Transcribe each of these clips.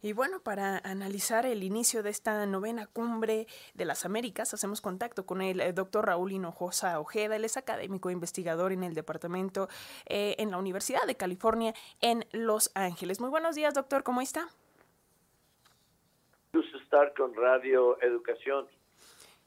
Y bueno, para analizar el inicio de esta novena cumbre de las Américas, hacemos contacto con el, eh, doctor Raúl Hinojosa Ojeda. Él es académico e investigador en el departamento eh, en la Universidad de California en Los Ángeles. Muy buenos días, doctor. ¿Cómo está? Gusto estar con Radio Educación.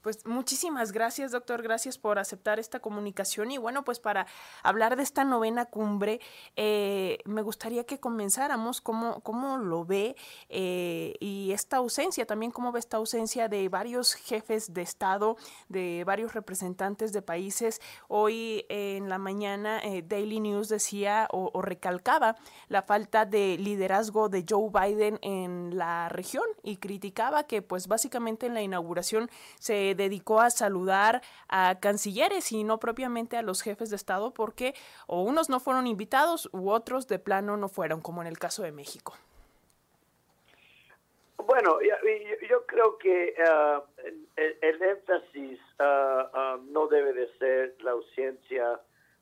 Pues muchísimas gracias, doctor. Gracias por aceptar esta comunicación. Y bueno, pues para hablar de esta novena cumbre, eh, me gustaría que comenzáramos cómo, cómo lo ve eh, y esta ausencia, también cómo ve esta ausencia de varios jefes de Estado, de varios representantes de países. Hoy en la mañana eh, Daily News decía o, o recalcaba la falta de liderazgo de Joe Biden en la región y criticaba que pues básicamente en la inauguración se dedicó a saludar a cancilleres y no propiamente a los jefes de Estado porque o unos no fueron invitados u otros de plano no fueron, como en el caso de México. Bueno, yo, creo que uh, el, énfasis uh, um, no debe de ser la ausencia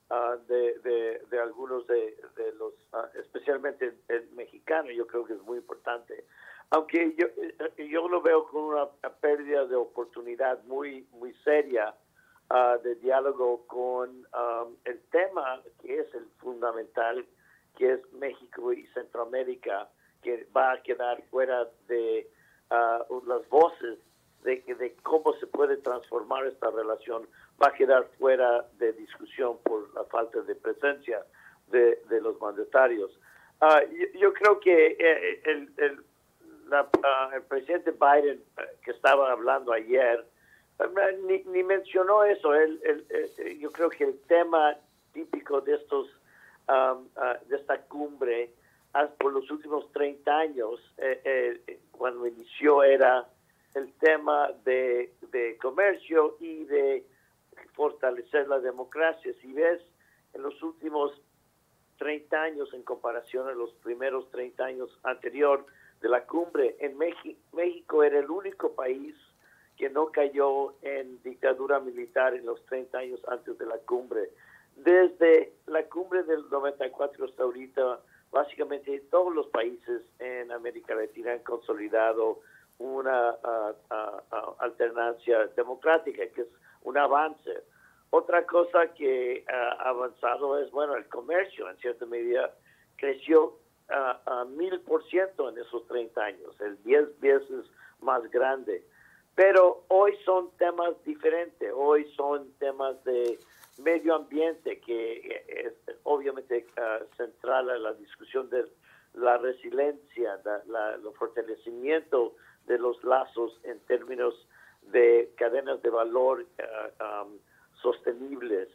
uh, de, de, algunos de, los, especialmente el mexicano, yo creo que es muy importante aunque yo lo veo con una, pérdida de oportunidad muy, muy seria ah, con um, el tema que es el fundamental, que es México y Centroamérica, que va a quedar fuera de ah, las voces de, de cómo se puede transformar esta relación, va a quedar fuera de discusión por la falta de presencia de, de los mandatarios. Ah, yo, creo que eh, el, el Ah, el presidente Biden, eh, que estaba hablando ayer, eh, ni, mencionó eso. Él, eh, yo creo que el tema típico de estos ah, de esta cumbre por los últimos 30 años, cuando inició, era el tema de, de comercio y de fortalecer la democracia. Si ves, en los últimos 30 años en comparación a los primeros 30 años anterior, de la cumbre en México, México era el único país que no cayó en dictadura militar en los 30 años antes de la cumbre. Desde la cumbre del 94 hasta ahorita, básicamente todos los países en América Latina han consolidado una alternancia democrática, que es un avance. Otra cosa que ha avanzado es, bueno, el comercio en cierta medida creció a, mil por ciento en esos 30 años, el 10 veces más grande. Pero hoy son temas diferentes, hoy son temas de medio ambiente, que es obviamente uh, central a la discusión de la resiliencia, el fortalecimiento de los lazos en términos de cadenas de valor uh, um, sostenibles,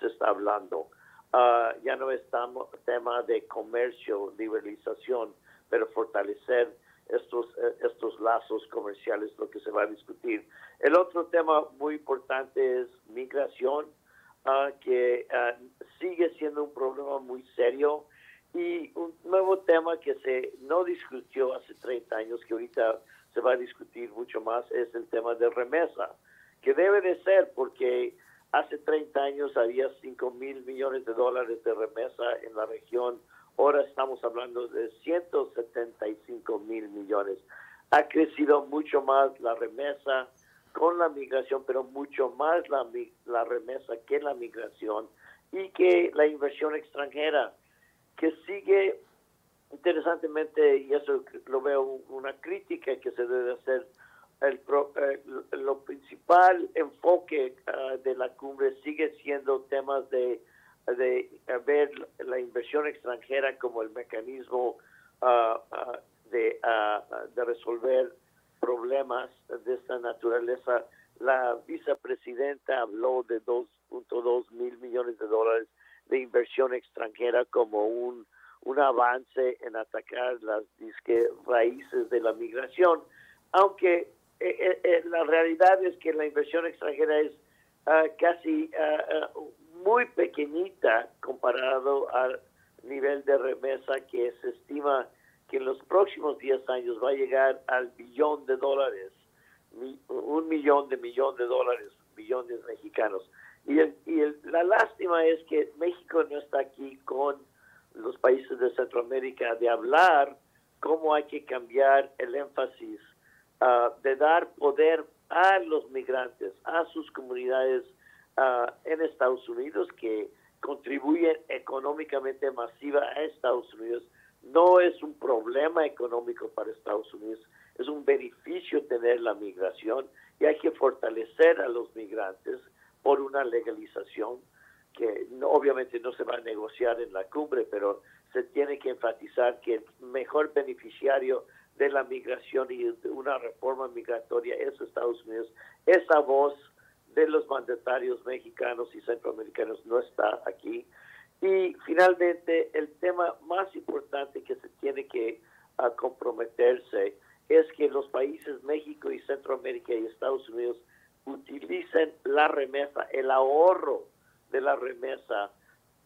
se está hablando. Ah, ya no estamos tema de comercio, liberalización, pero fortalecer estos, eh, estos lazos comerciales, lo que se va a discutir. El otro tema muy importante es migración, ah, que ah, sigue siendo un problema muy serio y un nuevo tema que se no discutió hace 30 años, que ahorita se va a discutir mucho más, es el tema de remesa, que debe de ser porque Hace 30 años había 5 mil millones de dólares de remesa en la región. Ahora estamos hablando de 175 mil millones. Ha crecido mucho más la remesa con la migración, pero mucho más la, la remesa que la migración y que la inversión extranjera, que sigue interesantemente, y eso lo veo una crítica que se debe hacer el, eh, lo principal enfoque ah, de la cumbre sigue siendo temas de, de ver inversión extranjera como el mecanismo ah, de, de resolver problemas de esta naturaleza. La vicepresidenta habló de 2.2 mil millones de dólares de inversión extranjera como un, un avance en atacar las disque raíces de la migración, aunque eh, eh, eh, la realidad es que la inversión extranjera es casi muy pequeñita comparado al nivel de remesa que se estima que en los próximos 10 años va a llegar al billón de dólares, un millón de millón de dólares, billones mexicanos. Y, y la lástima es que México no está aquí con los países de Centroamérica de hablar cómo hay que cambiar el énfasis ah, de dar poder a los migrantes, a sus comunidades ah, en Estados Unidos que contribuyen económicamente masiva a Estados Unidos. No es un problema económico para Estados Unidos, es un beneficio tener la migración y hay que fortalecer a los migrantes por una legalización que obviamente no se va a negociar en la cumbre, pero se tiene que enfatizar que el mejor beneficiario de la migración y de una reforma migratoria es Estados Unidos. Esa voz de los mandatarios mexicanos y centroamericanos no está aquí. Y finalmente, el tema más importante que se tiene que ah, comprometerse es que los países México y Centroamérica y Estados Unidos utilicen la remesa, el ahorro de la remesa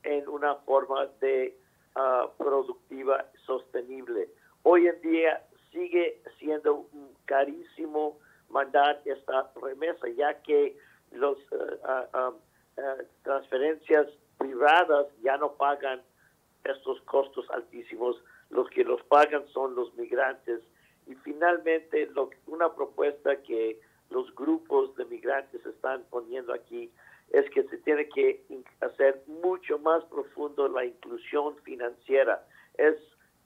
en una forma de uh, productiva sostenible. Hoy en día sigue siendo carísimo mandar esta remesa, ya que las uh, uh, transferencias privadas ya no pagan estos costos altísimos, los que los pagan son los migrantes. Y finalmente, lo, una propuesta que los grupos de migrantes están poniendo aquí es que se tiene que hacer mucho más profundo la inclusión financiera. Es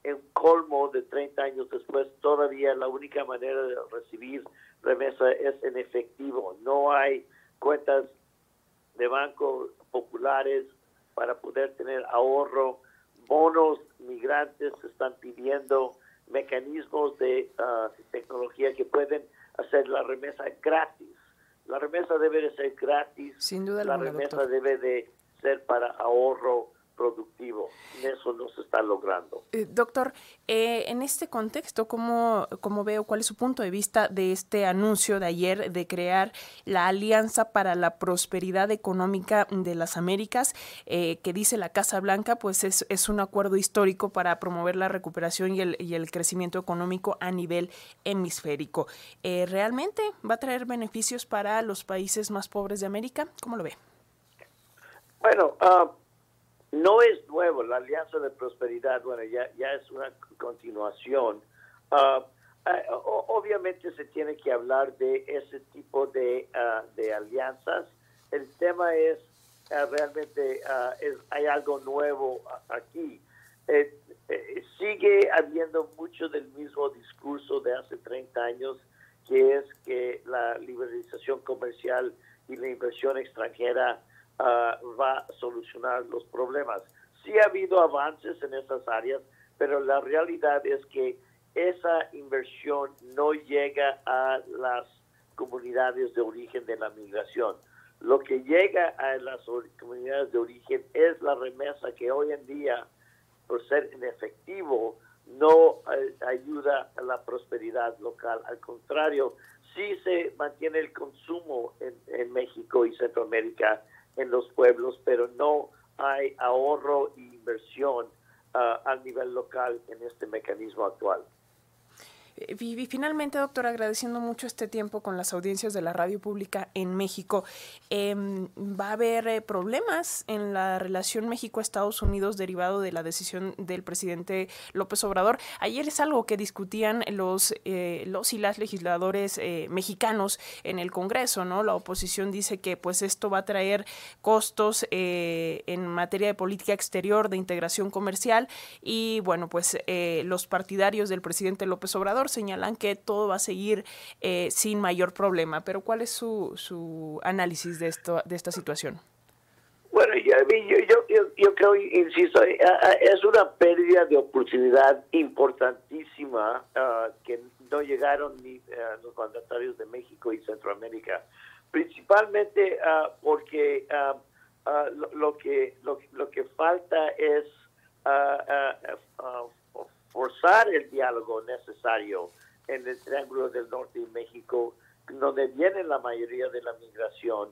en colmo de 30 años después, todavía la única manera de recibir remesa es en efectivo. No hay cuentas de banco populares para poder tener ahorro. Bonos migrantes están pidiendo mecanismos de ah, tecnología que pueden hacer la remesa gratis la remesa debe de ser gratis. Sin duda La remesa debe de ser para ahorro productivo. Eso no se está logrando. Eh, doctor, eh, en este contexto, ¿cómo, ¿cómo, veo cuál es su punto de vista de este anuncio de ayer de crear la Alianza para la Prosperidad Económica de las Américas, eh, que dice la Casa Blanca, pues es, es, un acuerdo histórico para promover la recuperación y el, y el crecimiento económico a nivel hemisférico? ¿Realmente va a traer beneficios para los países más pobres de América? ¿Cómo lo ve? Bueno, uh, no es nuevo, la Alianza de Prosperidad, bueno, ya, ya es una continuación. Ah, ah, obviamente se tiene que hablar de ese tipo de, ah, de alianzas. El tema es, realmente es, hay algo nuevo aquí. Eh, eh, sigue habiendo mucho del mismo discurso de hace 30 años, que es que la liberalización comercial y la inversión extranjera Ah, va a solucionar los problemas. Sí ha habido avances en esas áreas, pero la realidad es que esa inversión no llega a las comunidades de origen de la migración. Lo que llega a las comunidades de origen es la remesa que hoy en día, por ser en efectivo, no eh, ayuda a la prosperidad local. Al contrario, sí se mantiene el consumo en México y Centroamérica en los pueblos, pero no hay ahorro e inversión uh, a nivel local en este mecanismo actual. Y finalmente, doctor, agradeciendo mucho este tiempo con las audiencias de la radio pública en México, em, ¿va a haber eh, problemas en la relación México-Estados Unidos derivado de la decisión del presidente López Obrador? Ayer es algo que discutían los, eh, los y las legisladores eh, mexicanos en el Congreso, ¿no? La oposición dice que pues esto va a traer costos en materia de política exterior, de integración comercial y bueno, pues los partidarios del presidente López Obrador señalan que todo va a seguir eh, sin mayor problema, pero ¿cuál es su, su análisis de, esto, de esta situación? Bueno, yo, yo, yo, creo, insisto, eh, es una pérdida de oportunidad importantísima ah, que no llegaron ni los mandatarios de México y Centroamérica, principalmente ah, porque ah, lo, que, lo, lo, que falta es forzar el diálogo necesario en el Triángulo del Norte y México, donde viene la mayoría de la migración,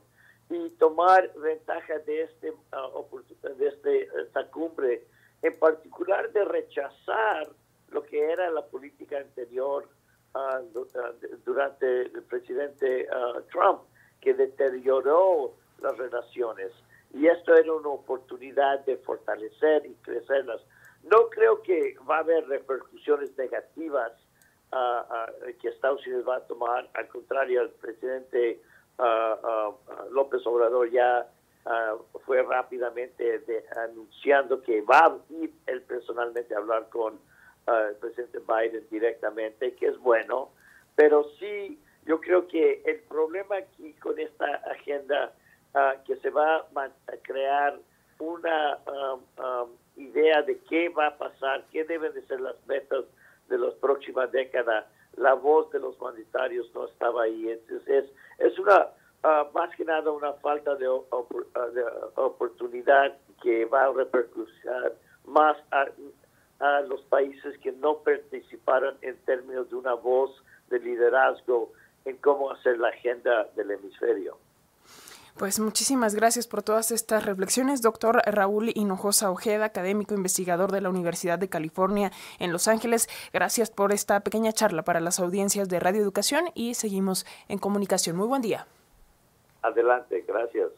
y tomar ventaja de, este, uh, de este, esta cumbre, en particular de rechazar lo que era la política anterior uh, durante el presidente uh, Trump, que deterioró las relaciones. Y esto era una oportunidad de fortalecer y crecerlas no creo que va a haber repercusiones negativas que Estados Unidos va a tomar. Al contrario, el presidente López Obrador ya fue rápidamente anunciando que va a ir él personalmente a hablar con el presidente Biden directamente, que es bueno, pero sí, yo creo que el problema aquí con esta agenda que se va a crear una idea de qué va a pasar, qué deben de ser las metas de las próximas décadas, la voz de los mandatarios no estaba ahí. Entonces, es, es una, uh, más que nada una falta de, ah, de, oportunidad que va a repercutir más a, a los países que no participaron en términos de una voz de liderazgo en cómo hacer la agenda del hemisferio. Pues muchísimas gracias por todas estas reflexiones, doctor Raúl Hinojosa Ojeda, académico investigador de la Universidad de California en Los Ángeles. Gracias por esta pequeña charla para las audiencias de Radio Educación y seguimos en comunicación. Muy buen día. Adelante, gracias.